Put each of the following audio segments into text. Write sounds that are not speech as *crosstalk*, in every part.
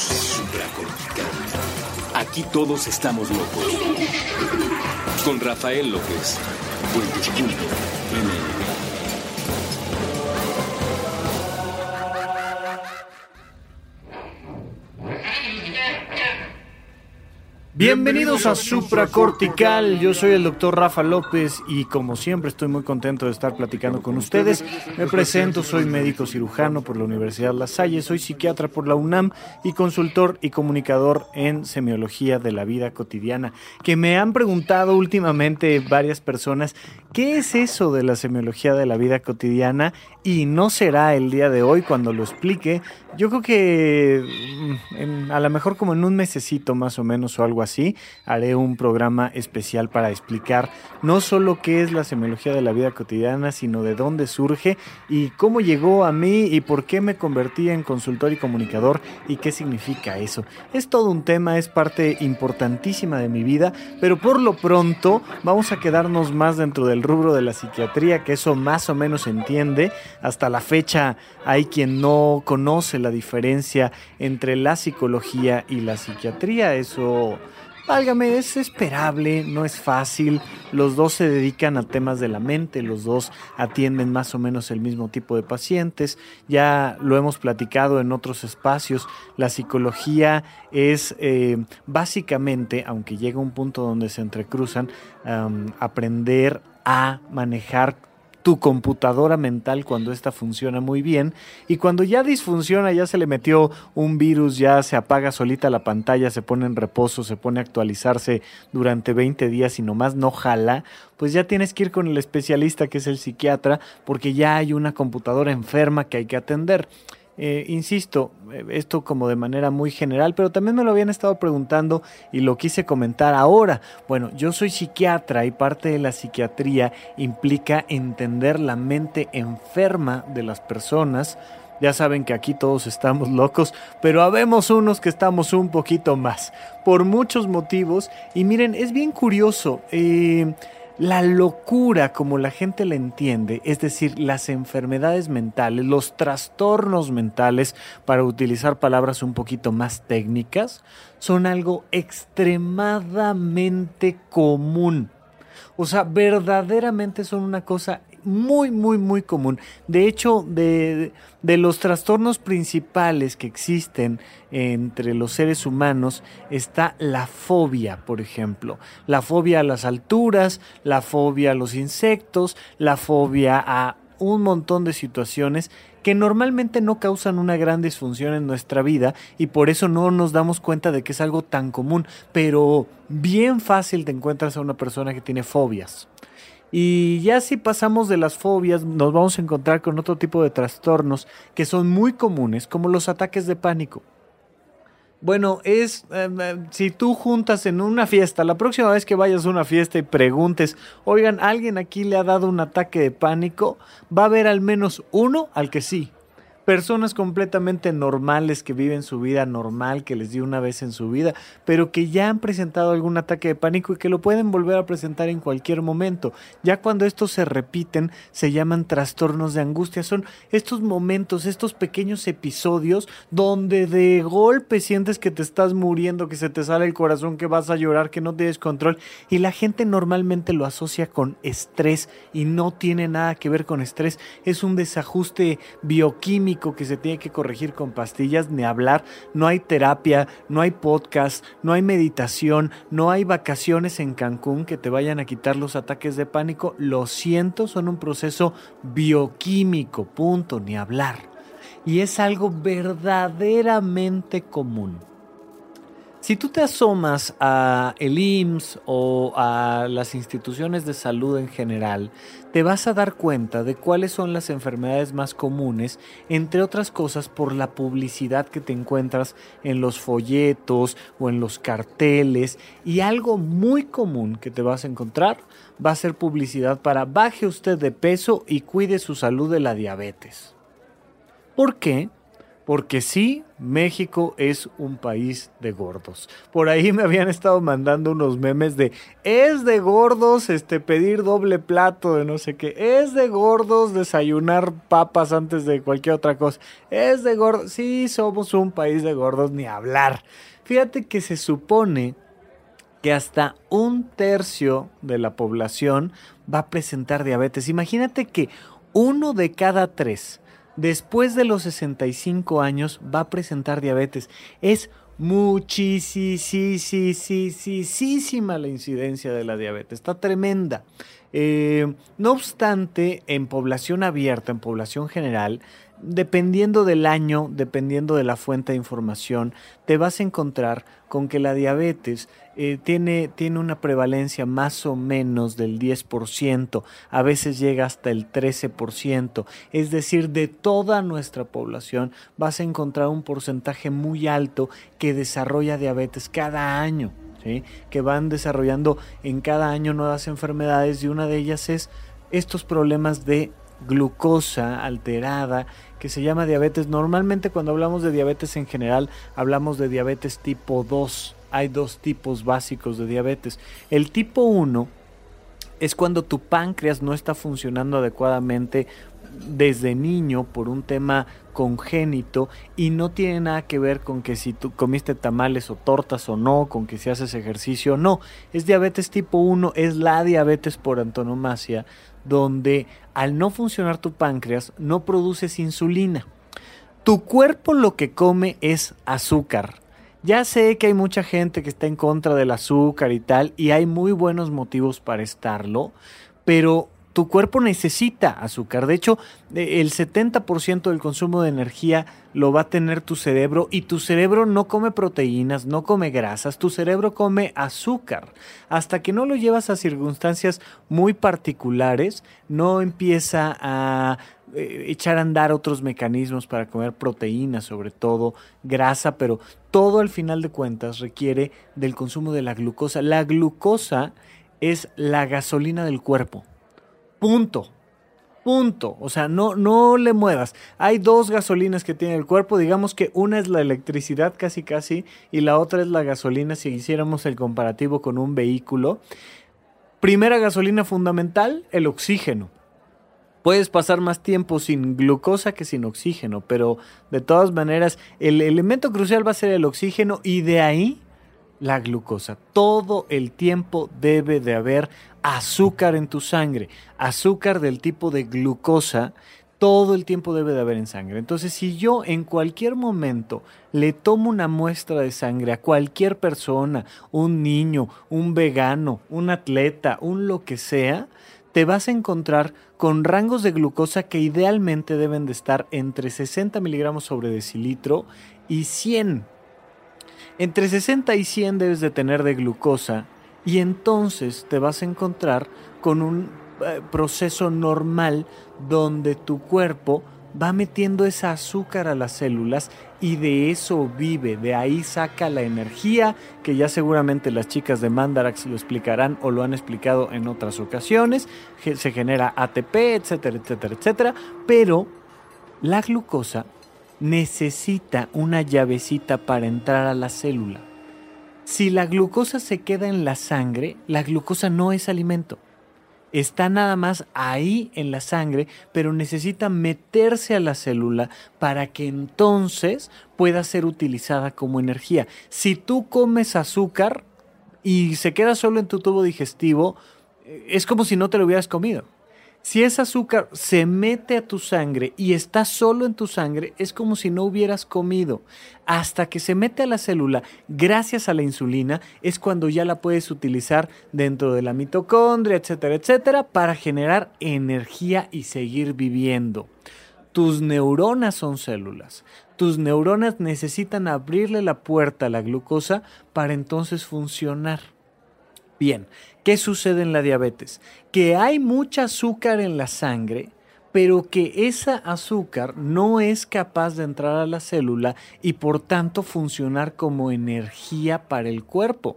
supracortical. Aquí todos estamos locos. Con Rafael López. Bienvenidos a Supracortical, yo soy el doctor Rafa López y como siempre estoy muy contento de estar platicando con ustedes. Me presento, soy médico cirujano por la Universidad La Salle, soy psiquiatra por la UNAM y consultor y comunicador en semiología de la vida cotidiana. Que me han preguntado últimamente varias personas, ¿qué es eso de la semiología de la vida cotidiana? Y no será el día de hoy cuando lo explique. Yo creo que mm, a lo mejor como en un mesecito más o menos o algo así, haré un programa especial para explicar no solo qué es la semiología de la vida cotidiana, sino de dónde surge y cómo llegó a mí y por qué me convertí en consultor y comunicador y qué significa eso. Es todo un tema, es parte importantísima de mi vida, pero por lo pronto vamos a quedarnos más dentro del rubro de la psiquiatría, que eso más o menos se entiende. Hasta la fecha hay quien no conoce la diferencia entre la psicología y la psiquiatría, eso Válgame, es esperable, no es fácil. Los dos se dedican a temas de la mente, los dos atienden más o menos el mismo tipo de pacientes. Ya lo hemos platicado en otros espacios. La psicología es eh, básicamente, aunque llega un punto donde se entrecruzan, aprender a manejar tu computadora mental cuando esta funciona muy bien y cuando ya disfunciona, ya se le metió un virus, ya se apaga solita la pantalla, se pone en reposo, se pone a actualizarse durante 20 días y nomás no jala, pues ya tienes que ir con el especialista que es el psiquiatra porque ya hay una computadora enferma que hay que atender. Eh, insisto, eh, esto como de manera muy general, pero también me lo habían estado preguntando y lo quise comentar ahora. Bueno, yo soy psiquiatra y parte de la psiquiatría implica entender la mente enferma de las personas. Ya saben que aquí todos estamos *laughs* locos, pero habemos unos que estamos un poquito más, por muchos motivos. Y miren, es bien curioso. Eh, la locura, como la gente la entiende, es decir, las enfermedades mentales, los trastornos mentales, para utilizar palabras un poquito más técnicas, son algo extremadamente común. O sea, verdaderamente son una cosa muy, muy, muy común. De hecho, de, los trastornos principales que existen entre los seres humanos está la fobia, por ejemplo. La fobia a las alturas, la fobia a los insectos, la fobia a un montón de situaciones que normalmente no causan una gran disfunción en nuestra vida y por eso no nos damos cuenta de que es algo tan común, pero bien fácil te encuentras a una persona que tiene fobias. Y ya si pasamos de las fobias, nos vamos a encontrar con otro tipo de trastornos que son muy comunes, como los ataques de pánico. Bueno, es em, em, si tú juntas en una fiesta, la próxima vez que vayas a una fiesta y preguntes, oigan, ¿alguien aquí le ha dado un ataque de pánico? Va a haber al menos uno al que sí personas completamente normales que viven su vida normal, que les dio una vez en su vida, pero que ya han presentado algún ataque de pánico y que lo pueden volver a presentar en cualquier momento. Ya cuando estos se repiten, se llaman trastornos de angustia. Son estos momentos, estos pequeños episodios donde de golpe sientes que te estás muriendo, que se te sale el corazón, que vas a llorar, que no tienes control. Y la gente normalmente lo asocia con estrés y no tiene nada que ver con estrés. Es un desajuste bioquímico que se tiene que corregir con pastillas ni hablar. No hay terapia, no hay podcast, no hay meditación, no hay vacaciones en Cancún que te vayan a quitar los ataques de pánico. Lo siento, son un proceso bioquímico, punto, ni hablar. Y es algo verdaderamente común. Si tú te asomas a el IMSS o a las instituciones de salud en general, te vas a dar cuenta de cuáles son las enfermedades más comunes, entre otras cosas por la publicidad que te encuentras en los folletos o en los carteles. Y algo muy común que te vas a encontrar va a ser publicidad para baje usted de peso y cuide su salud de la diabetes. ¿Por qué? Porque sí, México es un país de gordos. Por ahí me habían estado mandando unos memes de es de gordos este pedir doble plato de no sé qué, es de gordos desayunar papas antes de cualquier otra cosa. Es de gordos, sí, somos un país de gordos ni hablar. Fíjate que se supone que hasta un tercio de la población va a presentar diabetes. Imagínate que uno de cada tres después de los 65 años va a presentar diabetes. Es muchísima la incidencia de la diabetes. Está tremenda. Eh, no obstante, en población abierta, en población general, dependiendo del año, dependiendo de la fuente de información, te vas a encontrar con que la diabetes eh, tiene, tiene una prevalencia más o menos del 10%, a veces llega hasta el 13%, es decir, de toda nuestra población vas a encontrar un porcentaje muy alto que desarrolla diabetes cada año, que van desarrollando en cada año nuevas enfermedades y una de ellas es estos problemas de glucosa alterada que se llama diabetes. Normalmente cuando hablamos de diabetes en general hablamos de diabetes tipo 2. Hay dos tipos básicos de diabetes. El tipo 1 es cuando tu páncreas no está funcionando adecuadamente desde niño por un tema congénito y no tiene nada que ver con que si tú comiste tamales o tortas o no, con que si haces ejercicio o no. Es diabetes tipo 1, es la diabetes por antonomasia, donde al no funcionar tu páncreas no produces insulina. Tu cuerpo lo que come es azúcar. Ya sé que hay mucha gente que está en contra del azúcar y tal, y hay muy buenos motivos para estarlo, pero tu cuerpo necesita azúcar. De hecho, el 70% del consumo de energía lo va a tener tu cerebro y tu cerebro no come proteínas, no come grasas, tu cerebro come azúcar. Hasta que no lo llevas a circunstancias muy particulares, no empieza a eh, echar a andar otros mecanismos para comer proteínas, sobre todo grasa, pero todo al final de cuentas requiere del consumo de la glucosa. La glucosa es la gasolina del cuerpo. Punto. Punto. O sea, no, no le muevas. Hay dos gasolinas que tiene el cuerpo. Digamos que una es la electricidad casi casi y la otra es la gasolina si hiciéramos el comparativo con un vehículo. Primera gasolina fundamental, el oxígeno. Puedes pasar más tiempo sin glucosa que sin oxígeno, pero de todas maneras el elemento crucial va a ser el oxígeno y de ahí la glucosa. Todo el tiempo debe de haber azúcar en tu sangre, azúcar del tipo de glucosa, todo el tiempo debe de haber en sangre. Entonces, si yo en cualquier momento le tomo una muestra de sangre a cualquier persona, un niño, un vegano, un atleta, un lo que sea, te vas a encontrar con rangos de glucosa que idealmente deben de estar entre 60 miligramos sobre decilitro y 100 entre 60 y 100 debes de tener de glucosa y entonces te vas a encontrar con un eh, proceso normal donde tu cuerpo va metiendo esa azúcar a las células y de eso vive, de ahí saca la energía, que ya seguramente las chicas de Mandarax lo explicarán o lo han explicado en otras ocasiones, se genera ATP, etcétera, etcétera, etcétera, pero la glucosa necesita una llavecita para entrar a la célula. Si la glucosa se queda en la sangre, la glucosa no es alimento. Está nada más ahí en la sangre, pero necesita meterse a la célula para que entonces pueda ser utilizada como energía. Si tú comes azúcar y se queda solo en tu tubo digestivo, eh, es como si no te lo hubieras comido. Si ese azúcar se mete a tu sangre y está solo en tu sangre, es como si no hubieras comido. Hasta que se mete a la célula, gracias a la insulina, es cuando ya la puedes utilizar dentro de la mitocondria, etcétera, etcétera, para generar energía y seguir viviendo. Tus neuronas son células. Tus neuronas necesitan abrirle la puerta a la glucosa para entonces funcionar. Bien, ¿qué sucede en la diabetes? Que hay mucha azúcar en la sangre, pero que esa azúcar no es capaz de entrar a la célula y por tanto funcionar como energía para el cuerpo.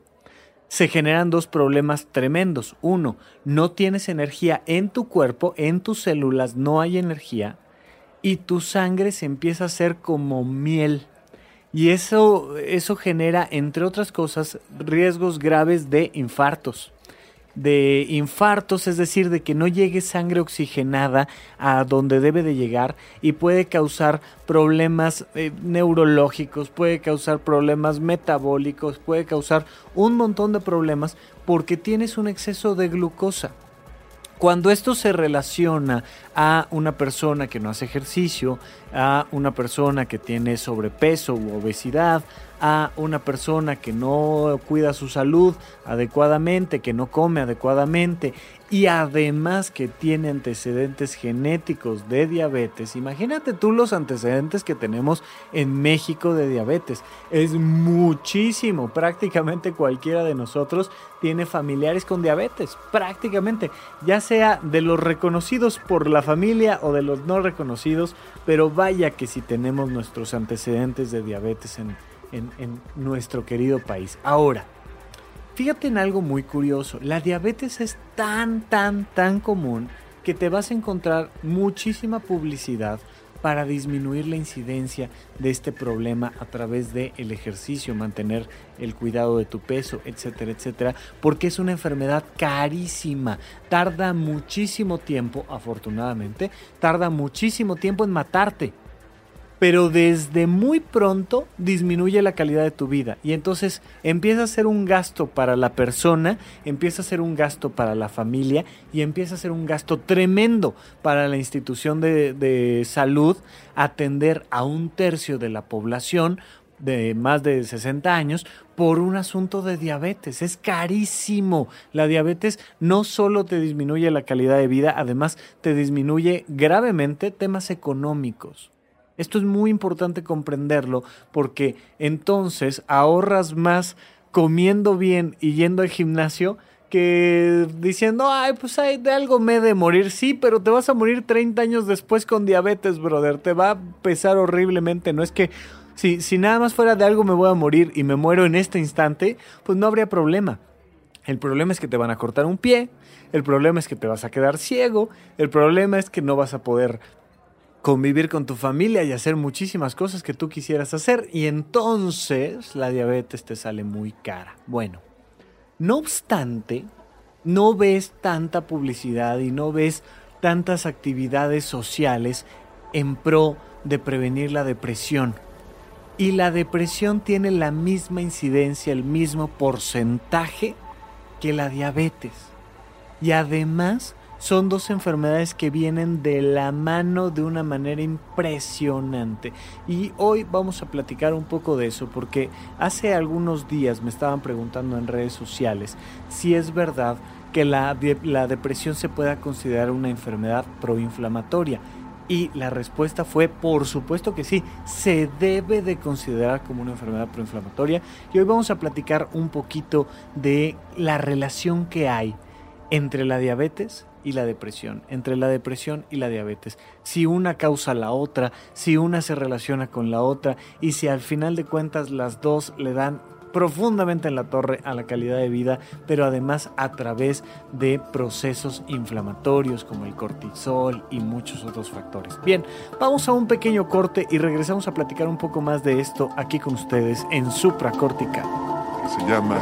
Se generan dos problemas tremendos. Uno, no tienes energía en tu cuerpo, en tus células no hay energía. y tu sangre se empieza a hacer como miel. Y eso, eso genera, entre otras cosas, riesgos graves de infartos de infartos, es decir, de que no llegue sangre oxigenada a donde debe de llegar y puede causar problemas eh, neurológicos, puede causar problemas metabólicos, puede causar un montón de problemas porque tienes un exceso de glucosa. Cuando esto se relaciona a una persona que no hace ejercicio, a una persona que tiene sobrepeso u obesidad, a una persona que no cuida su salud adecuadamente, que no come adecuadamente y además que tiene antecedentes genéticos de diabetes. Imagínate tú los antecedentes que tenemos en México de diabetes. Es muchísimo. Prácticamente cualquiera de nosotros tiene familiares con diabetes. Prácticamente. Ya sea de los reconocidos por la familia o de los no reconocidos. Pero vaya que si tenemos nuestros antecedentes de diabetes en nuestro querido país. Ahora, fíjate en algo muy curioso. La diabetes es tan, tan, tan común que te vas a encontrar muchísima publicidad para disminuir la incidencia de este problema a través del el ejercicio, mantener el cuidado de tu peso, etcétera, etcétera, porque es una enfermedad carísima, tarda muchísimo tiempo, afortunadamente, tarda muchísimo tiempo en matarte pero desde muy pronto disminuye la calidad de tu vida y entonces empieza a ser un gasto para la persona, empieza a ser un gasto para la familia y empieza a ser un gasto tremendo para la institución de, salud atender a un tercio de la población de más de 60 años por un asunto de diabetes. Es carísimo. La diabetes no solo te disminuye la calidad de vida, además te disminuye gravemente temas económicos. Esto es muy importante comprenderlo porque entonces ahorras más comiendo bien y yendo al gimnasio que diciendo, ay, pues hay de algo me de morir. Sí, pero te vas a morir 30 años después con diabetes, brother. Te va a pesar horriblemente. No es que si, si nada más fuera de algo me voy a morir y me muero en este instante, pues no habría problema. El problema es que te van a cortar un pie, el problema es que te vas a quedar ciego, el problema es que no vas a poder convivir con tu familia y hacer muchísimas cosas que tú quisieras hacer y entonces la diabetes te sale muy cara. Bueno, no obstante, no ves tanta publicidad y no ves tantas actividades sociales en pro de prevenir la depresión. Y la depresión tiene la misma incidencia, el mismo porcentaje que la diabetes. Y además son dos enfermedades que vienen de la mano de una manera impresionante. Y hoy vamos a platicar un poco de eso porque hace algunos días me estaban preguntando en redes sociales si es verdad que la, la depresión se pueda considerar una enfermedad proinflamatoria. Y la respuesta fue, por supuesto que sí, se debe de considerar como una enfermedad proinflamatoria. Y hoy vamos a platicar un poquito de la relación que hay entre la diabetes y la depresión, entre la depresión y la diabetes. Si una causa la otra, si una se relaciona con la otra y si al final de cuentas las dos le dan profundamente en la torre a la calidad de vida, pero además a través de procesos inflamatorios como el cortisol y muchos otros factores. Bien, vamos a un pequeño corte y regresamos a platicar un poco más de esto aquí con ustedes en Supracortical. Se llama.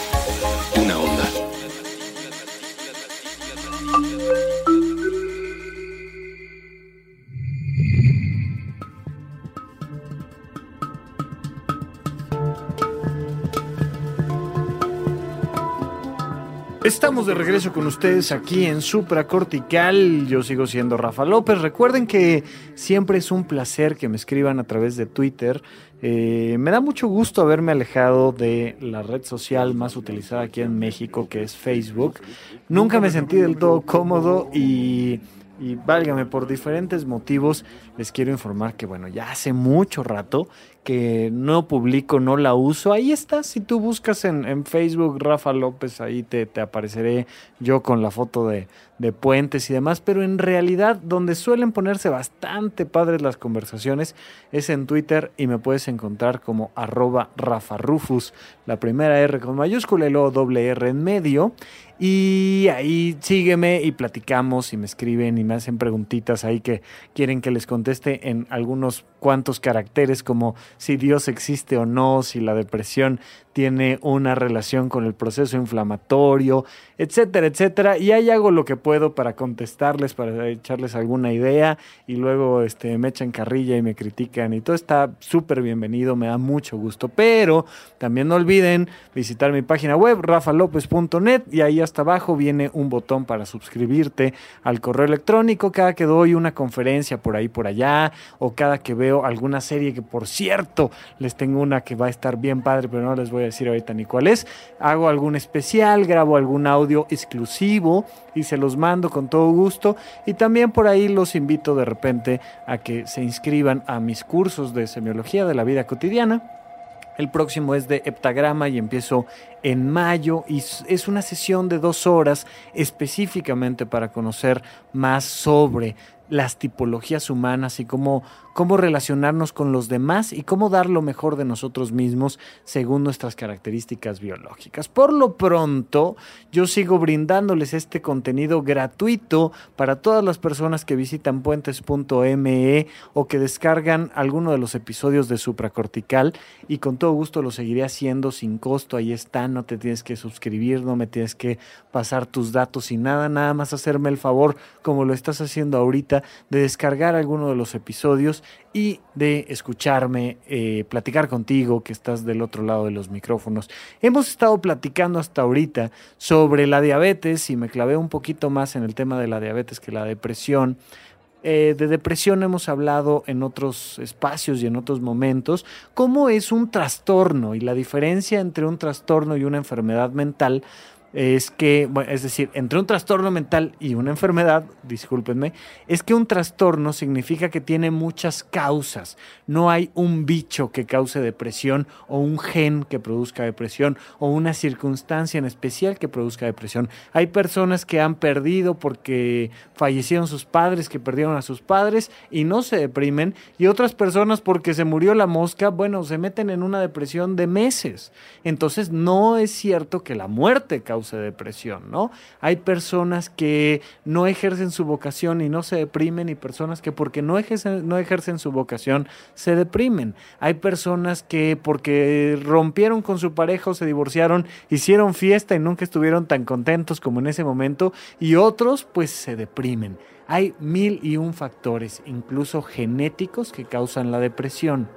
De regreso con ustedes aquí en Supracortical. Yo sigo siendo Rafa López. Recuerden que siempre es un placer que me escriban a través de Twitter. Eh, me da mucho gusto haberme alejado de la red social más utilizada aquí en México, que es Facebook. Nunca me sentí del todo cómodo y, y válgame, por diferentes motivos les quiero informar que, bueno, ya hace mucho rato que no publico, no la uso. Ahí está, si tú buscas en, en Facebook Rafa López, ahí te, te, apareceré yo con la foto de, de puentes y demás, pero en realidad donde suelen ponerse bastante padres las conversaciones es en Twitter y me puedes encontrar como arroba Rafa Rufus, la primera R con mayúscula y luego doble R en medio. Y ahí sígueme y platicamos y me escriben y me hacen preguntitas ahí que quieren que les conteste en algunos cuantos caracteres como si Dios existe o no, si la depresión tiene una relación con el proceso inflamatorio, etcétera, etcétera. Y ahí hago lo que puedo para contestarles, para echarles alguna idea y luego este, me echan carrilla y me critican y todo está súper bienvenido, me da mucho gusto. Pero también no olviden visitar mi página web, rafalopez.net y ahí hasta abajo viene un botón para suscribirte al correo electrónico cada que doy una conferencia por ahí, por allá, o cada que veo alguna serie que por cierto les tengo una que va a estar bien padre, pero no les voy decir ahorita ni cuál es. Hago algún especial, grabo algún audio exclusivo y se los mando con todo gusto. Y también por ahí los invito de repente a que se inscriban a mis cursos de semiología de la vida cotidiana. El próximo es de heptagrama y empiezo en mayo y es una sesión de dos horas específicamente para conocer más sobre las tipologías humanas y cómo, cómo relacionarnos con los demás y cómo dar lo mejor de nosotros mismos según nuestras características biológicas. Por lo pronto, yo sigo brindándoles este contenido gratuito para todas las personas que visitan puentes.me o que descargan alguno de los episodios de Supracortical y con todo gusto lo seguiré haciendo sin costo. Ahí está, no te tienes que suscribir, no me tienes que pasar tus datos y nada, nada más hacerme el favor como lo estás haciendo ahorita de descargar alguno de los episodios y de escucharme, eh, platicar contigo que estás del otro lado de los micrófonos. Hemos estado platicando hasta ahorita sobre la diabetes y me clavé un poquito más en el tema de la diabetes que la depresión. Eh, de depresión hemos hablado en otros espacios y en otros momentos, cómo es un trastorno y la diferencia entre un trastorno y una enfermedad mental es que, bueno, es decir, entre un trastorno mental y una enfermedad, discúlpenme, es que un trastorno significa que tiene muchas causas. No hay un bicho que cause depresión o un gen que produzca depresión o una circunstancia en especial que produzca depresión. Hay personas que han perdido porque fallecieron sus padres, que perdieron a sus padres y no se deprimen, y otras personas porque se murió la mosca, bueno, se meten en una depresión de meses. Entonces, no es cierto que la muerte cause cause depresión, ¿no? Hay personas que no ejercen su vocación y no se deprimen y personas que porque no ejercen, no ejercen su vocación se deprimen. Hay personas que porque rompieron con su pareja o se divorciaron, hicieron fiesta y nunca estuvieron tan contentos como en ese momento y otros pues se deprimen. Hay mil y un factores, incluso genéticos, que causan la depresión.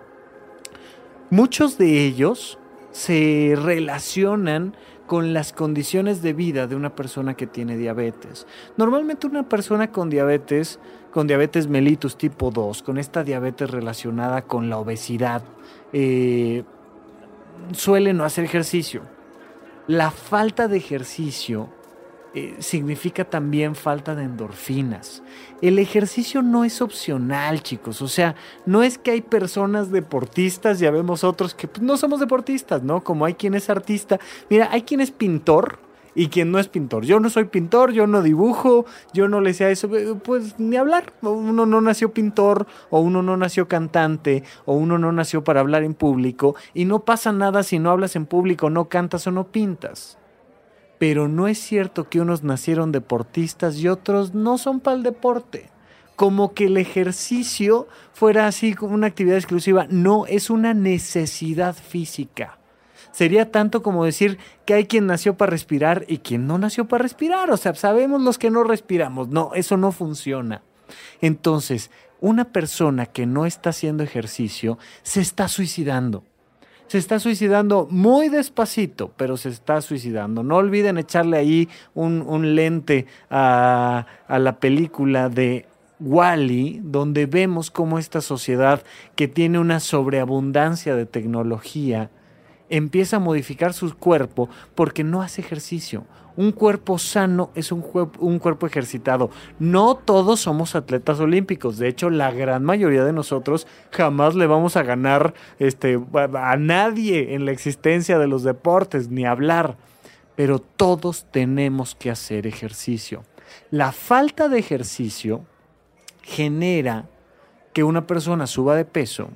Muchos de ellos se relacionan con las condiciones de vida de una persona que tiene diabetes. Normalmente una persona con diabetes, con diabetes mellitus tipo 2, con esta diabetes relacionada con la obesidad, eh, suele no hacer ejercicio. La falta de ejercicio eh, significa también falta de endorfinas. El ejercicio no es opcional, chicos. O sea, no es que hay personas deportistas, ya vemos otros que pues, no somos deportistas, ¿no? Como hay quien es artista. Mira, hay quien es pintor y quien no es pintor. Yo no soy pintor, yo no dibujo, yo no le sé a eso, eh, pues ni hablar. Uno no nació pintor, o uno no nació cantante, o uno no nació para hablar en público, y no pasa nada si no hablas en público, no cantas o no pintas pero no es cierto que unos nacieron deportistas y otros no son para el deporte. Como que el ejercicio fuera así como una actividad exclusiva. No, es una necesidad física. Sería tanto como decir que hay quien nació para respirar y quien no nació para respirar. O sea, sabemos los que no respiramos. No, eso no funciona. Entonces, una persona que no está haciendo ejercicio se está suicidando se está suicidando muy despacito, pero se está suicidando. No olviden echarle ahí un, lente a, a la película de Wally, donde vemos cómo esta sociedad que tiene una sobreabundancia de tecnología empieza a modificar su cuerpo porque no hace ejercicio un cuerpo sano es un, cuerpo ejercitado. No todos somos atletas olímpicos. De hecho, la gran mayoría de nosotros jamás le vamos a ganar este, a nadie en la existencia de los deportes, ni hablar. Pero todos tenemos que hacer ejercicio. La falta de ejercicio genera que una persona suba de peso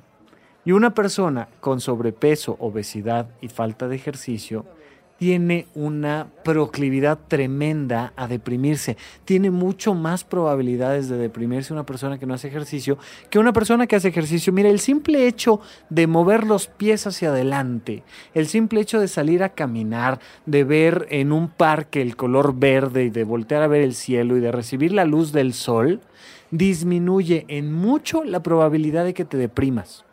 y una persona con sobrepeso, obesidad y falta de ejercicio tiene una proclividad tremenda a deprimirse. Tiene mucho más probabilidades de deprimirse una persona que no hace ejercicio que una persona que hace ejercicio. Mira, el simple hecho de mover los pies hacia adelante, el simple hecho de salir a caminar, de ver en un parque el color verde y de voltear a ver el cielo y de recibir la luz del sol, disminuye en mucho la probabilidad de que te deprimas.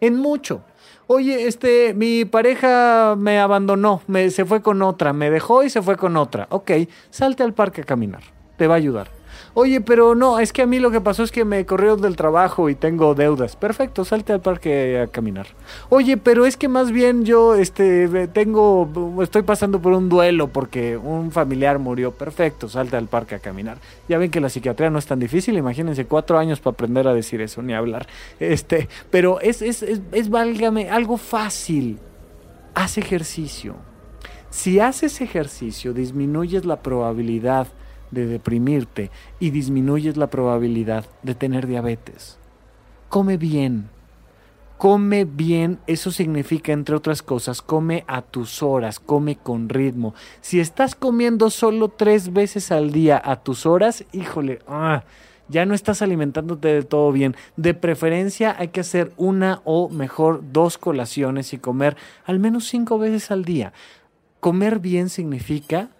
En mucho oye, este, mi pareja me abandonó, me, se fue con otra, me dejó y se fue con otra. Ok, salte al parque a caminar, te va a ayudar. Oye, pero no, es que a mí lo que pasó es que me corrió del trabajo y tengo deudas. Perfecto, salte al parque a caminar. Oye, pero es que más bien yo este tengo estoy pasando por un duelo porque un familiar murió. Perfecto, salte al parque a caminar. Ya ven que la psiquiatría no es tan difícil, imagínense cuatro años para aprender a decir eso, ni hablar. Este, pero es, es, es, es válgame, algo fácil. Haz ejercicio. Si haces ejercicio, disminuyes la probabilidad de deprimirte y disminuyes la probabilidad de tener diabetes. Come bien. Come bien, eso significa, entre otras cosas, come a tus horas, come con ritmo. Si estás comiendo solo tres veces al día a tus horas, híjole, ah, ya no estás alimentándote de todo bien. De preferencia hay que hacer una o mejor dos colaciones y comer al menos cinco veces al día. Comer bien significa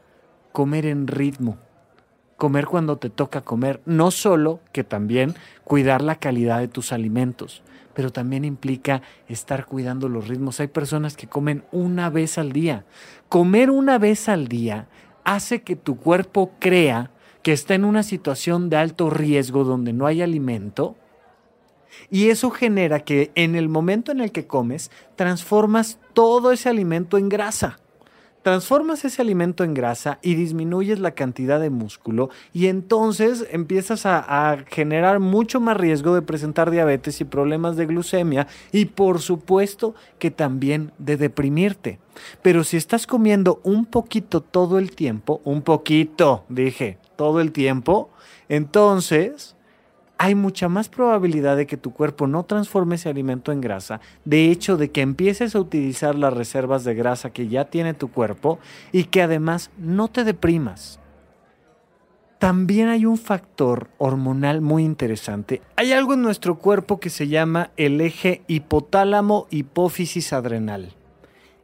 comer en ritmo comer cuando te toca comer, no solo que también cuidar la calidad de tus alimentos, pero también implica estar cuidando los ritmos. Hay personas que comen una vez al día. Comer una vez al día hace que tu cuerpo crea que está en una situación de alto riesgo donde no hay alimento. Y eso genera que en el momento en el que comes, transformas todo ese alimento en grasa transformas ese alimento en grasa y disminuyes la cantidad de músculo y entonces empiezas a, generar mucho más riesgo de presentar diabetes y problemas de glucemia y por supuesto que también de deprimirte. Pero si estás comiendo un poquito todo el tiempo, un poquito, dije, todo el tiempo, entonces hay mucha más probabilidad de que tu cuerpo no transforme ese alimento en grasa, de hecho de que empieces a utilizar las reservas de grasa que ya tiene tu cuerpo y que además no te deprimas. También hay un factor hormonal muy interesante. Hay algo en nuestro cuerpo que se llama el eje hipotálamo-hipófisis adrenal.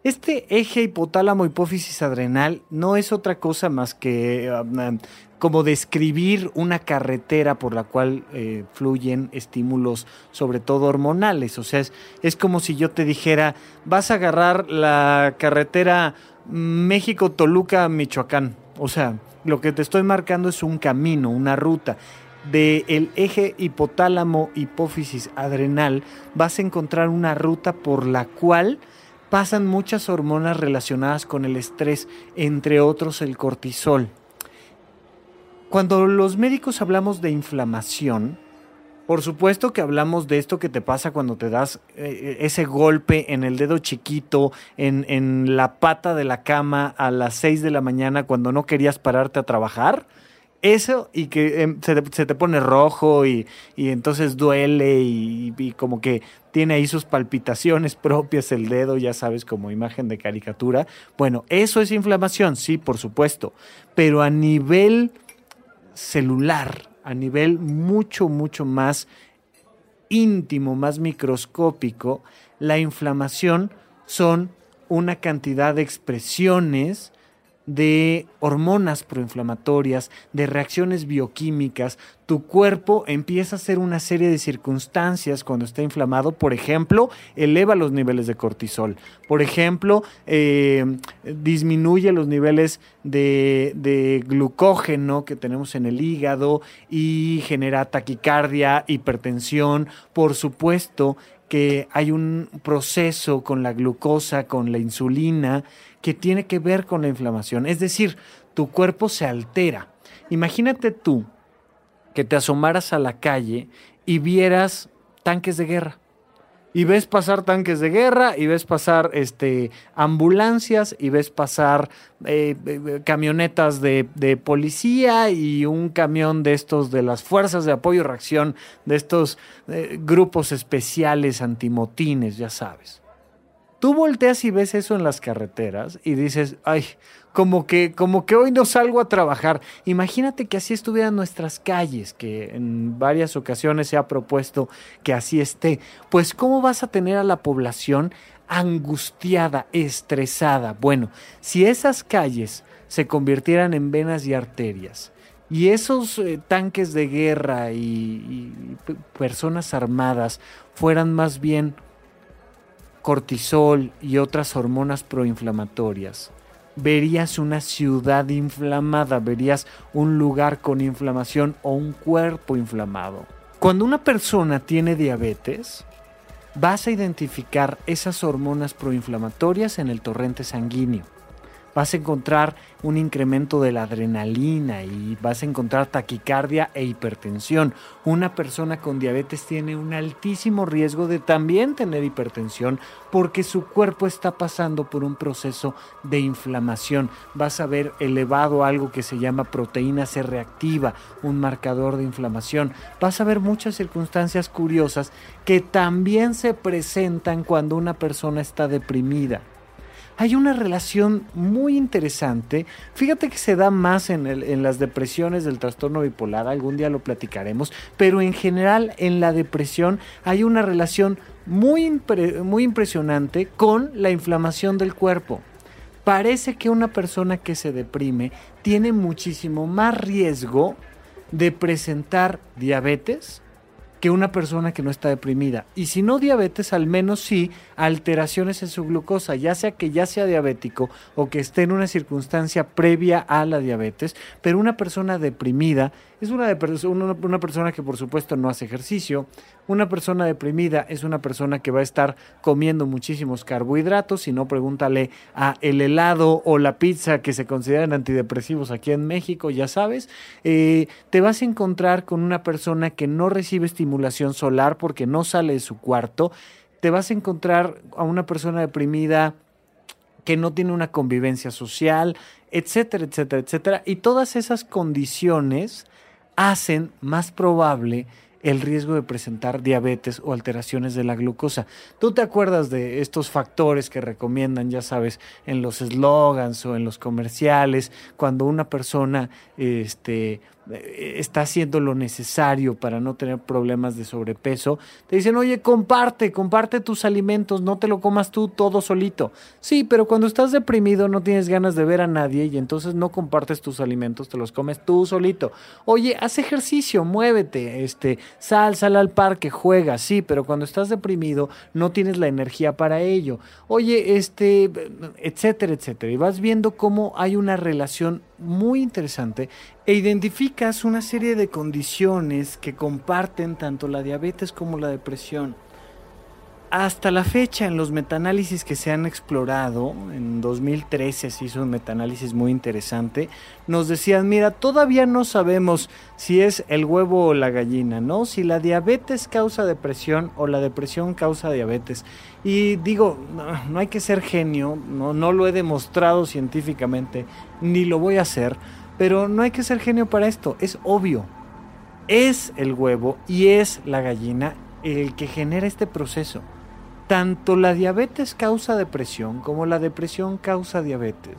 Este eje hipotálamo-hipófisis adrenal no es otra cosa más que um, como describir una carretera por la cual eh, fluyen estímulos, sobre todo hormonales. O sea, es, es como si yo te dijera, vas a agarrar la carretera México-Toluca-Michoacán. O sea, lo que te estoy marcando es un camino, una ruta. De el eje hipotálamo hipófisis adrenal vas a encontrar una ruta por la cual pasan muchas hormonas relacionadas con el estrés, entre otros el cortisol. Cuando los médicos hablamos de inflamación, por supuesto que hablamos de esto que te pasa cuando te das eh, ese golpe en el dedo chiquito, en, la pata de la cama a las 6 de la mañana cuando no querías pararte a trabajar. Eso y que em, se, te, pone rojo y, entonces duele y, y, como que tiene ahí sus palpitaciones *laughs* propias el dedo, ya sabes, como imagen de caricatura. Bueno, eso es inflamación, sí, por supuesto, pero a nivel celular, a nivel mucho, mucho más íntimo, más microscópico, la inflamación son una cantidad de expresiones de hormonas proinflamatorias, de reacciones bioquímicas, tu cuerpo empieza a hacer una serie de circunstancias cuando está inflamado. Por ejemplo, eleva los niveles de cortisol. Por ejemplo, eh, disminuye los niveles de, de, glucógeno que tenemos en el hígado y genera taquicardia, hipertensión. Por supuesto que hay un proceso con la glucosa, con la insulina, que tiene que ver con la inflamación. Es decir, tu cuerpo se altera. Imagínate tú que te asomaras a la calle y vieras tanques de guerra. Y ves pasar tanques de guerra, y ves pasar este, ambulancias, y ves pasar eh, eh, camionetas de, de, policía y un camión de estos de las fuerzas de apoyo y reacción, de estos eh, grupos especiales antimotines, ya sabes. Tú volteas y ves eso en las carreteras y dices, ay, como que, como que hoy no salgo a trabajar. Imagínate que así estuvieran nuestras calles, que en varias ocasiones se ha propuesto que así esté. Pues, ¿cómo vas a tener a la población angustiada, estresada? Bueno, si esas calles se convirtieran en venas y arterias, y esos eh, tanques de guerra y personas armadas fueran más bien cortisol y otras hormonas proinflamatorias, verías una ciudad inflamada, verías un lugar con inflamación o un cuerpo inflamado. Cuando una persona tiene diabetes, vas a identificar esas hormonas proinflamatorias en el torrente sanguíneo vas a encontrar un incremento de la adrenalina y vas a encontrar taquicardia e hipertensión. Una persona con diabetes tiene un altísimo riesgo de también tener hipertensión porque su cuerpo está pasando por un proceso de inflamación. Vas a ver elevado algo que se llama proteína C reactiva, un marcador de inflamación. Vas a ver muchas circunstancias curiosas que también se presentan cuando una persona está deprimida hay una relación muy interesante. Fíjate que se da más en, las depresiones del trastorno bipolar, algún día lo platicaremos, pero en general en la depresión hay una relación muy, muy impresionante con la inflamación del cuerpo. Parece que una persona que se deprime tiene muchísimo más riesgo de presentar diabetes, que una persona que no está deprimida. Y si no diabetes, al menos sí alteraciones en su glucosa, ya sea que ya sea diabético o que esté en una circunstancia previa a la diabetes, pero una persona deprimida es una, una, persona que por supuesto no hace ejercicio. Una persona deprimida es una persona que va a estar comiendo muchísimos carbohidratos. Si no, pregúntale a el helado o la pizza que se consideran antidepresivos aquí en México, ya sabes. Eh, te vas a encontrar con una persona que no recibe estimulación solar porque no sale de su cuarto. Te vas a encontrar a una persona deprimida que no tiene una convivencia social, etcétera, etcétera, etcétera. Y todas esas condiciones hacen más probable el riesgo de presentar diabetes o alteraciones de la glucosa. ¿Tú te acuerdas de estos factores que recomiendan, ya sabes, en los eslogans o en los comerciales, cuando una persona este, está haciendo lo necesario para no tener problemas de sobrepeso, te dicen, oye, comparte, comparte tus alimentos, no te lo comas tú todo solito. Sí, pero cuando estás deprimido no tienes ganas de ver a nadie y entonces no compartes tus alimentos, te los comes tú solito. Oye, haz ejercicio, muévete, este, sal, sal al parque, juega, sí, pero cuando estás deprimido no tienes la energía para ello. Oye, este, etcétera, etcétera. Y vas viendo cómo hay una relación muy interesante e identificas una serie de condiciones que comparten tanto la diabetes como la depresión. Hasta la fecha, en los metaanálisis que se han explorado, en 2013 se hizo un metaanálisis muy interesante, nos decían, mira, todavía no sabemos si es el huevo o la gallina, ¿no? Si la diabetes causa depresión o la depresión causa diabetes. Y digo, no, no hay que ser genio, no, no lo he demostrado científicamente, ni lo voy a hacer, pero no hay que ser genio para esto, es obvio. Es el huevo y es la gallina el que genera este proceso. Tanto la diabetes causa depresión como la depresión causa diabetes.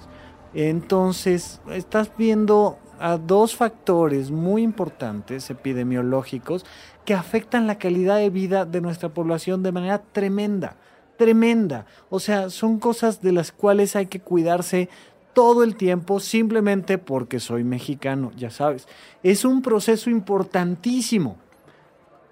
Entonces, estás viendo a dos factores muy importantes epidemiológicos que afectan la calidad de vida de nuestra población de manera tremenda, tremenda. O sea, son cosas de las cuales hay que cuidarse todo el tiempo simplemente porque soy mexicano, ya sabes. Es un proceso importantísimo.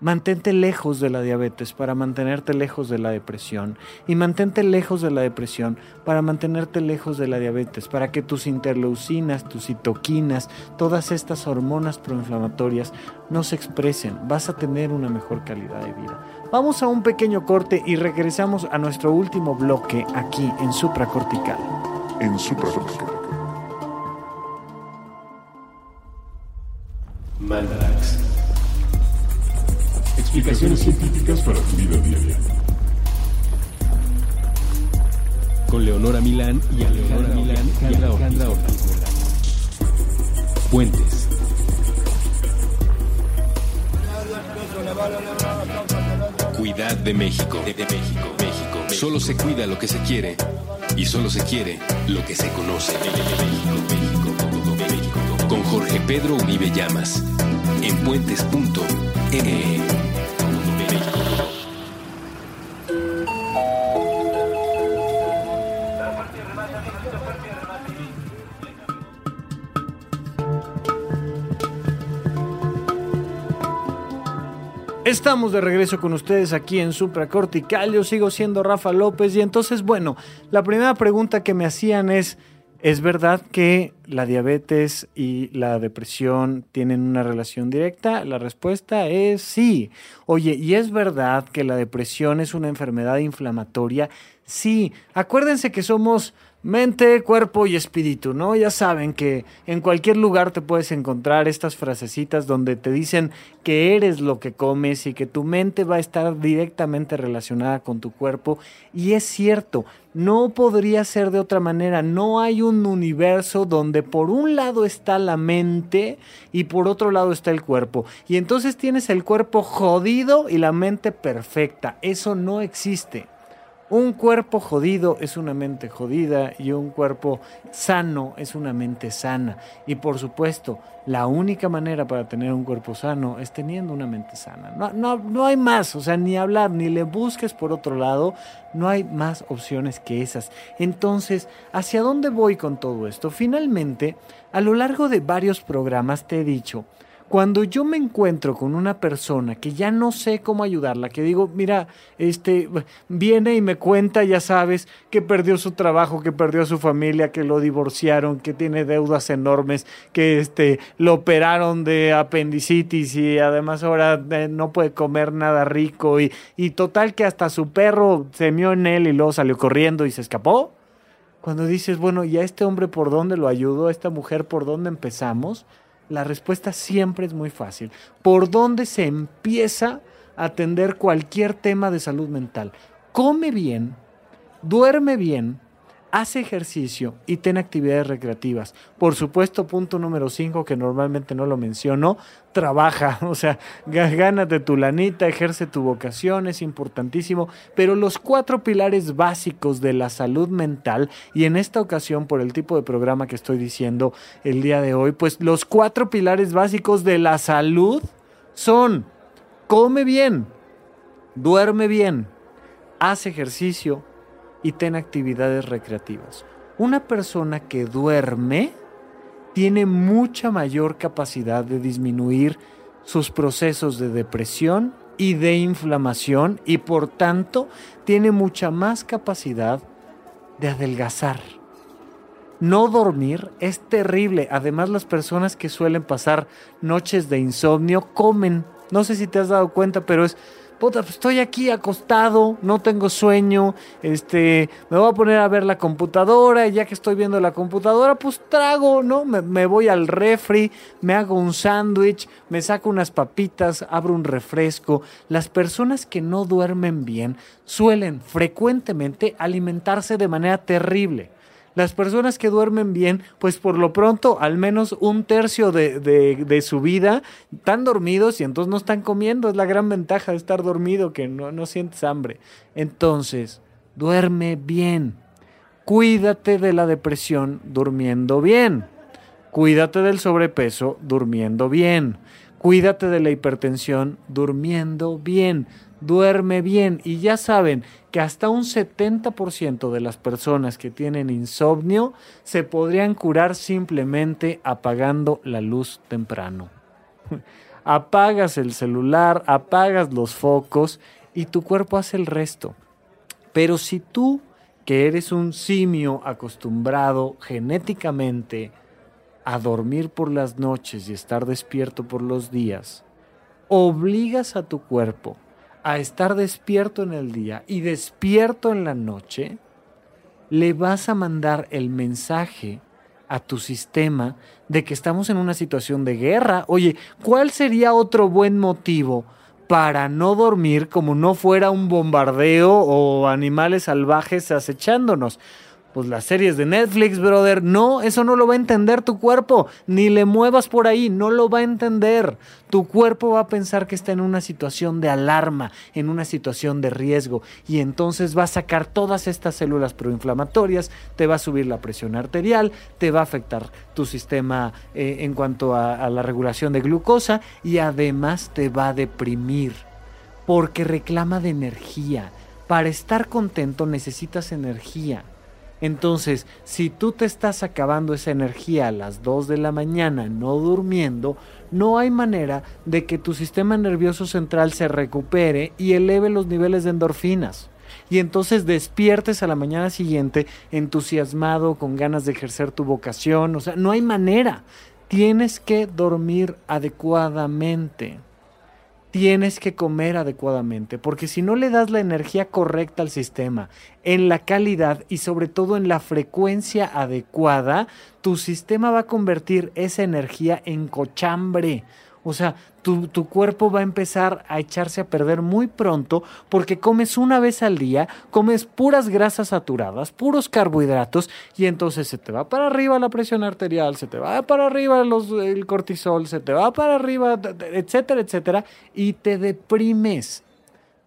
Mantente lejos de la diabetes para mantenerte lejos de la depresión y mantente lejos de la depresión para mantenerte lejos de la diabetes, para que tus interleucinas, tus citoquinas, todas estas hormonas proinflamatorias no se expresen. Vas a tener una mejor calidad de vida. Vamos a un pequeño corte y regresamos a nuestro último bloque aquí en supracortical. En supracortical. Mandarax. Explicaciones científicas para tu vida diaria. Con Leonora Milán y Alejandra Milán y Ortiz. Puentes. Cuidad de México. De, de México. Solo se cuida lo que se quiere y solo se quiere lo que se conoce. Con Jorge Pedro Uribe Llamas. En puentes.me. Estamos de regreso con ustedes aquí en Supracortical. Yo sigo siendo Rafa López y entonces, bueno, la primera pregunta que me hacían es, ¿es verdad que la diabetes y la depresión tienen una relación directa? La respuesta es sí. Oye, ¿y es verdad que la depresión es una enfermedad inflamatoria? Sí. Acuérdense que somos mente, cuerpo y espíritu, ¿no? Ya saben que en cualquier lugar te puedes encontrar estas frasecitas donde te dicen que eres lo que comes y que tu mente va a estar directamente relacionada con tu cuerpo. Y es cierto, no podría ser de otra manera. No hay un universo donde por un lado está la mente y por otro lado está el cuerpo. Y entonces tienes el cuerpo jodido y la mente perfecta. Eso no existe. Un cuerpo jodido es una mente jodida y un cuerpo sano es una mente sana. Y por supuesto, la única manera para tener un cuerpo sano es teniendo una mente sana. No, no, no hay más, o sea, ni hablar, ni le busques por otro lado, no hay más opciones que esas. Entonces, ¿hacia dónde voy con todo esto? Finalmente, a lo largo de varios programas te he dicho, cuando yo me encuentro con una persona que ya no sé cómo ayudarla, que digo, mira, este viene y me cuenta, ya sabes, que perdió su trabajo, que perdió a su familia, que lo divorciaron, que tiene deudas enormes, que este lo operaron de apendicitis y además ahora eh, no puede comer nada rico y, y total que hasta su perro se mió en él y luego salió corriendo y se escapó. Cuando dices, bueno, ¿y a este hombre por dónde lo ayudo? ¿A esta mujer por dónde empezamos? La respuesta siempre es muy fácil. ¿Por dónde se empieza a atender cualquier tema de salud mental? Come bien, duerme bien, haz ejercicio y ten actividades recreativas. Por supuesto, punto número 5, que normalmente no lo menciono, trabaja, *laughs* o sea, gánate tu lanita, ejerce tu vocación, es importantísimo, pero los cuatro pilares básicos de la salud mental, y en esta ocasión por el tipo de programa que estoy diciendo el día de hoy, pues los cuatro pilares básicos de la salud son, come bien, duerme bien, haz ejercicio, y ten actividades recreativas. Una persona que duerme tiene mucha mayor capacidad de disminuir sus procesos de depresión y de inflamación y por tanto tiene mucha más capacidad de adelgazar. No dormir es terrible. Además las personas que suelen pasar noches de insomnio comen. No sé si te has dado cuenta, pero es puta, pues estoy aquí acostado, no tengo sueño, este, me voy a poner a ver la computadora y ya que estoy viendo la computadora, pues trago, ¿no? Me, me voy al refri, me hago un sándwich, me saco unas papitas, abro un refresco. Las personas que no duermen bien suelen frecuentemente alimentarse de manera terrible. Las personas que duermen bien, pues por lo pronto al menos un tercio de, su vida están dormidos y entonces no están comiendo. Es la gran ventaja de estar dormido, que no, no sientes hambre. Entonces, duerme bien. Cuídate de la depresión durmiendo bien. Cuídate del sobrepeso durmiendo bien. Cuídate de la hipertensión durmiendo bien duerme bien. Y ya saben que hasta un 70% de las personas que tienen insomnio se podrían curar simplemente apagando la luz temprano. *laughs* Apagas el celular, apagas los focos y tu cuerpo hace el resto. Pero si tú, que eres un simio acostumbrado genéticamente a dormir por las noches y estar despierto por los días, obligas a tu cuerpo a estar despierto en el día y despierto en la noche, le vas a mandar el mensaje a tu sistema de que estamos en una situación de guerra. Oye, ¿cuál sería otro buen motivo para no dormir como no fuera un bombardeo o animales salvajes acechándonos? Pues las series de Netflix, brother, no, eso no lo va a entender tu cuerpo, ni le muevas por ahí, no lo va a entender. Tu cuerpo va a pensar que está en una situación de alarma, en una situación de riesgo, y entonces va a sacar todas estas células proinflamatorias, te va a subir la presión arterial, te va a afectar tu sistema eh, en cuanto a, a la regulación de glucosa y además te va a deprimir, porque reclama de energía. Para estar contento necesitas energía. Entonces, si tú te estás acabando esa energía a las 2 de la mañana no durmiendo, no hay manera de que tu sistema nervioso central se recupere y eleve los niveles de endorfinas. Y entonces despiertes a la mañana siguiente entusiasmado, con ganas de ejercer tu vocación. O sea, no hay manera. Tienes que dormir adecuadamente tienes que comer adecuadamente, porque si no le das la energía correcta al sistema, en la calidad y sobre todo en la frecuencia adecuada, tu sistema va a convertir esa energía en cochambre. O sea, tu, cuerpo va a empezar a echarse a perder muy pronto porque comes una vez al día, comes puras grasas saturadas, puros carbohidratos y entonces se te va para arriba la presión arterial, se te va para arriba los, el cortisol, se te va para arriba, etcétera, etcétera, y te deprimes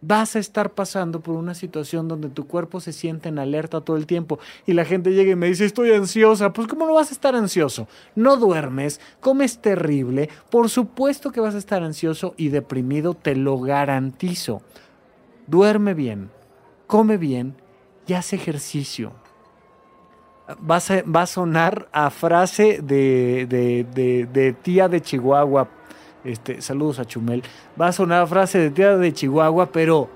vas a estar pasando por una situación donde tu cuerpo se siente en alerta todo el tiempo y la gente llega y me dice estoy ansiosa, pues ¿cómo no vas a estar ansioso? No duermes, comes terrible, por supuesto que vas a estar ansioso y deprimido, te lo garantizo. Duerme bien, come bien y haz ejercicio. Va a, va a sonar a frase de, de tía de Chihuahua, este, saludos a Chumel. Va a sonar frase de tía de Chihuahua, pero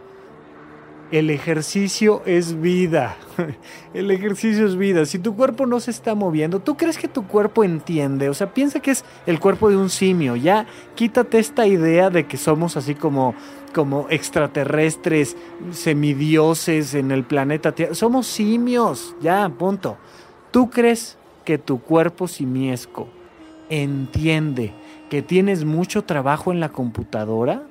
el ejercicio es vida. *laughs* El ejercicio es vida. Si tu cuerpo no se está moviendo, ¿tú crees que tu cuerpo entiende? O sea, piensa que es el cuerpo de un simio. Ya quítate esta idea de que somos así como, como extraterrestres, semidioses en el planeta. Somos simios. Ya, punto. ¿Tú crees que tu cuerpo simiesco entiende? Que tienes mucho trabajo en la computadora?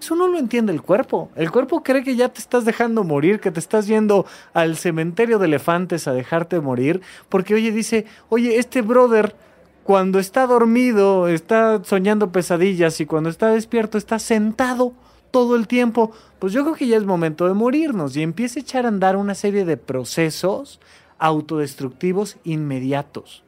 Eso no lo entiende el cuerpo. El cuerpo cree que ya te estás dejando morir, que te estás yendo al cementerio de elefantes a dejarte morir, porque oye, dice, oye, este brother cuando está dormido, está soñando pesadillas y cuando está despierto está sentado todo el tiempo, pues yo creo que ya es momento de morirnos y empieza a echar a andar una serie de procesos autodestructivos inmediatos.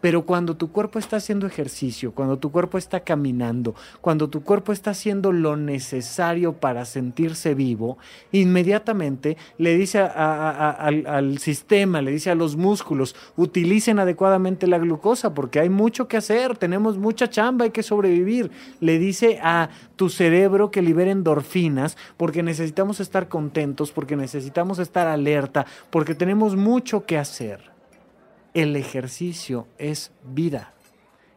Pero cuando tu cuerpo está haciendo ejercicio, cuando tu cuerpo está caminando, cuando tu cuerpo está haciendo lo necesario para sentirse vivo, inmediatamente le dice al, al, sistema, le dice a los músculos, utilicen adecuadamente la glucosa porque hay mucho que hacer, tenemos mucha chamba, hay que sobrevivir. Le dice a tu cerebro que libere endorfinas porque necesitamos estar contentos, porque necesitamos estar alerta, porque tenemos mucho que hacer. El ejercicio es vida.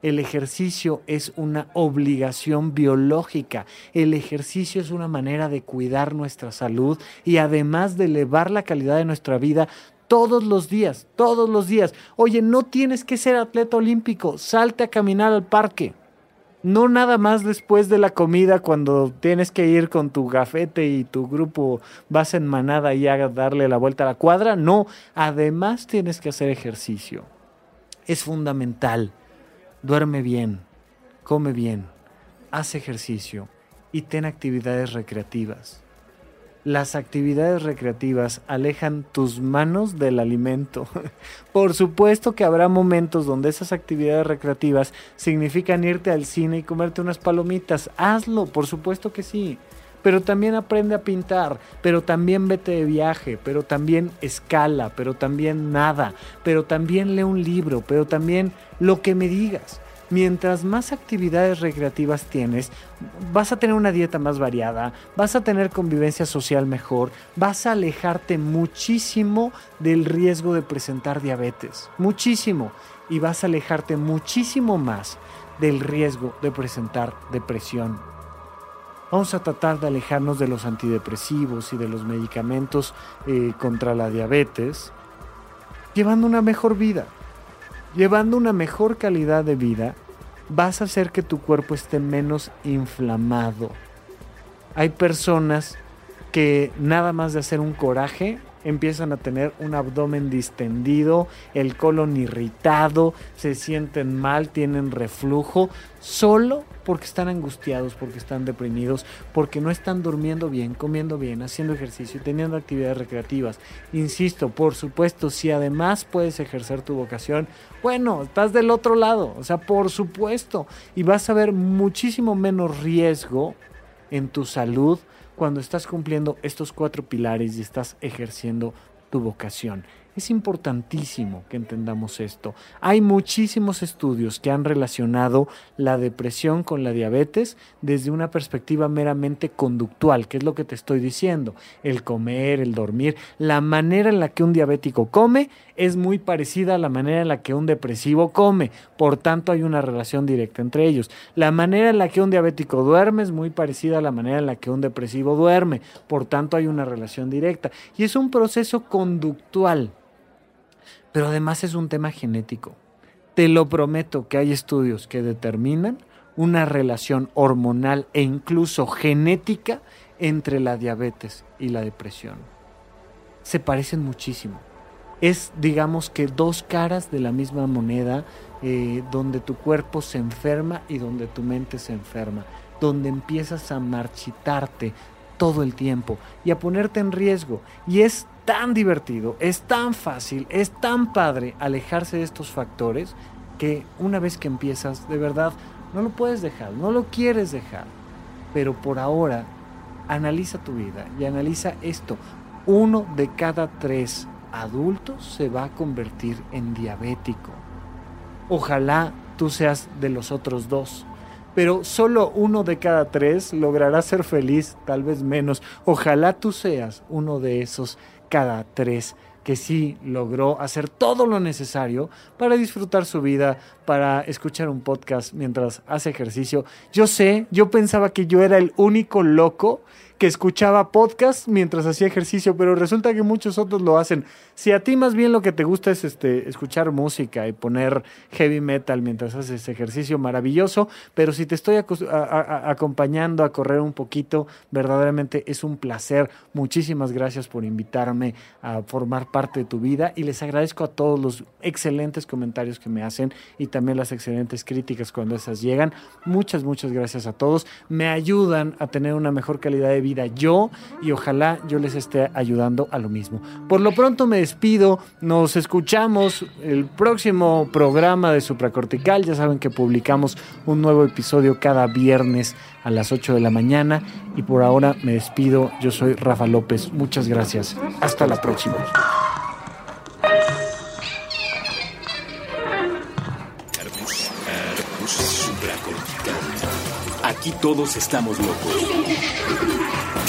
El ejercicio es una obligación biológica. El ejercicio es una manera de cuidar nuestra salud y además de elevar la calidad de nuestra vida todos los días, todos los días. Oye, no tienes que ser atleta olímpico, salte a caminar al parque no nada más después de la comida cuando tienes que ir con tu gafete y tu grupo vas en manada y a darle la vuelta a la cuadra, no, además tienes que hacer ejercicio. Es fundamental. Duerme bien, come bien, haz ejercicio y ten actividades recreativas. Las actividades recreativas alejan tus manos del alimento. *laughs* Por supuesto que habrá momentos donde esas actividades recreativas significan irte al cine y comerte unas palomitas. Hazlo, por supuesto que sí. Pero también aprende a pintar, pero también vete de viaje, pero también escala, pero también nada, pero también lee un libro, pero también lo que me digas mientras más actividades recreativas tienes, vas a tener una dieta más variada, vas a tener convivencia social mejor, vas a alejarte muchísimo del riesgo de presentar diabetes, muchísimo, y vas a alejarte muchísimo más del riesgo de presentar depresión. Vamos a tratar de alejarnos de los antidepresivos y de los medicamentos eh, contra la diabetes, llevando una mejor vida, llevando una mejor calidad de vida vas a hacer que tu cuerpo esté menos inflamado. Hay personas que nada más de hacer un coraje empiezan a tener un abdomen distendido, el colon irritado, se sienten mal, tienen reflujo, solo porque están angustiados, porque están deprimidos, porque no están durmiendo bien, comiendo bien, haciendo ejercicio y teniendo actividades recreativas. Insisto, por supuesto, si además puedes ejercer tu vocación, bueno, estás del otro lado, o sea, por supuesto, y vas a ver muchísimo menos riesgo en tu salud cuando estás cumpliendo estos cuatro pilares y estás ejerciendo tu vocación. Es importantísimo que entendamos esto. Hay muchísimos estudios que han relacionado la depresión con la diabetes desde una perspectiva meramente conductual, que es lo que te estoy diciendo. El comer, el dormir, la manera en la que un diabético come es muy parecida a la manera en la que un depresivo come. Por tanto, hay una relación directa entre ellos. La manera en la que un diabético duerme es muy parecida a la manera en la que un depresivo duerme. Por tanto, hay una relación directa. Y es un proceso conductual pero además es un tema genético. Te lo prometo que hay estudios que determinan una relación hormonal e incluso genética entre la diabetes y la depresión. Se parecen muchísimo. Es, digamos que, dos caras de la misma moneda eh, donde tu cuerpo se enferma y donde tu mente se enferma, donde empiezas a marchitarte todo el tiempo y a ponerte en riesgo. Y es tan divertido, es tan fácil, es tan padre alejarse de estos factores que una vez que empiezas, de verdad, no lo puedes dejar, no lo quieres dejar. Pero por ahora, analiza tu vida y analiza esto. Uno de cada tres adultos se va a convertir en diabético. Ojalá tú seas de los otros dos pero solo uno de cada tres logrará ser feliz, tal vez menos. Ojalá tú seas uno de esos cada tres que sí logró hacer todo lo necesario para disfrutar su vida, para escuchar un podcast mientras hace ejercicio. Yo sé, yo pensaba que yo era el único loco que escuchaba podcast mientras hacía ejercicio, pero resulta que muchos otros lo hacen. Si a ti más bien lo que te gusta es este, escuchar música y poner heavy metal mientras haces ejercicio, maravilloso, pero si te estoy acompañando a correr un poquito, verdaderamente es un placer. Muchísimas gracias por invitarme a formar parte de tu vida y les agradezco a todos los excelentes comentarios que me hacen y también las excelentes críticas cuando esas llegan. Muchas, muchas gracias a todos. Me ayudan a tener una mejor calidad de vida yo y ojalá yo les esté ayudando a lo mismo. Por lo pronto me despido, nos escuchamos el próximo programa de Supracortical, ya saben que publicamos un nuevo episodio cada viernes a las 8 de la mañana y por ahora me despido, yo soy Rafa López, muchas gracias, hasta la próxima. Aquí todos estamos locos.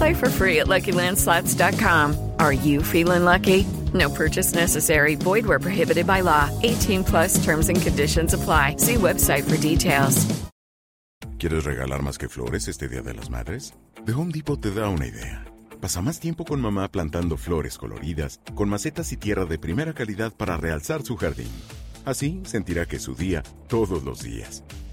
Play for free at LuckyLandSlots.com. Are you feeling lucky? No purchase necessary. Void where prohibited by law. 18 plus terms and conditions apply. See website for details. ¿Quieres regalar más que flores este Día de las Madres? The Home Depot te da una idea. Pasa más tiempo con mamá plantando flores coloridas, con macetas y tierra de primera calidad para realzar su jardín. Así sentirá que es su día todos los días.